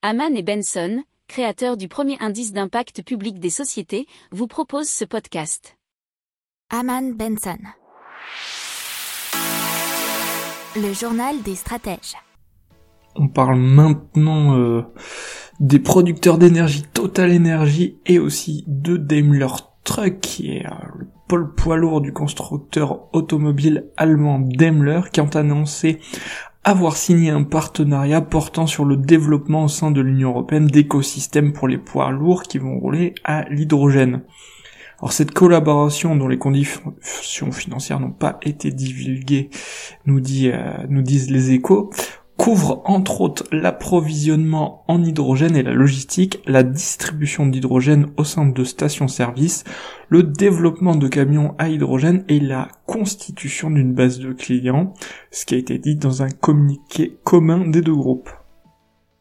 Haman et Benson, créateurs du premier indice d'impact public des sociétés, vous proposent ce podcast. Haman Benson. Le journal des stratèges. On parle maintenant euh, des producteurs d'énergie Total Energy et aussi de Daimler Truck qui est euh, le pôle poids lourd du constructeur automobile allemand Daimler qui ont annoncé avoir signé un partenariat portant sur le développement au sein de l'Union européenne d'écosystèmes pour les poids lourds qui vont rouler à l'hydrogène. Alors cette collaboration dont les conditions financières n'ont pas été divulguées, nous, dit, euh, nous disent les échos, couvre entre autres l'approvisionnement en hydrogène et la logistique, la distribution d'hydrogène au sein de stations-service, le développement de camions à hydrogène et la constitution d'une base de clients, ce qui a été dit dans un communiqué commun des deux groupes.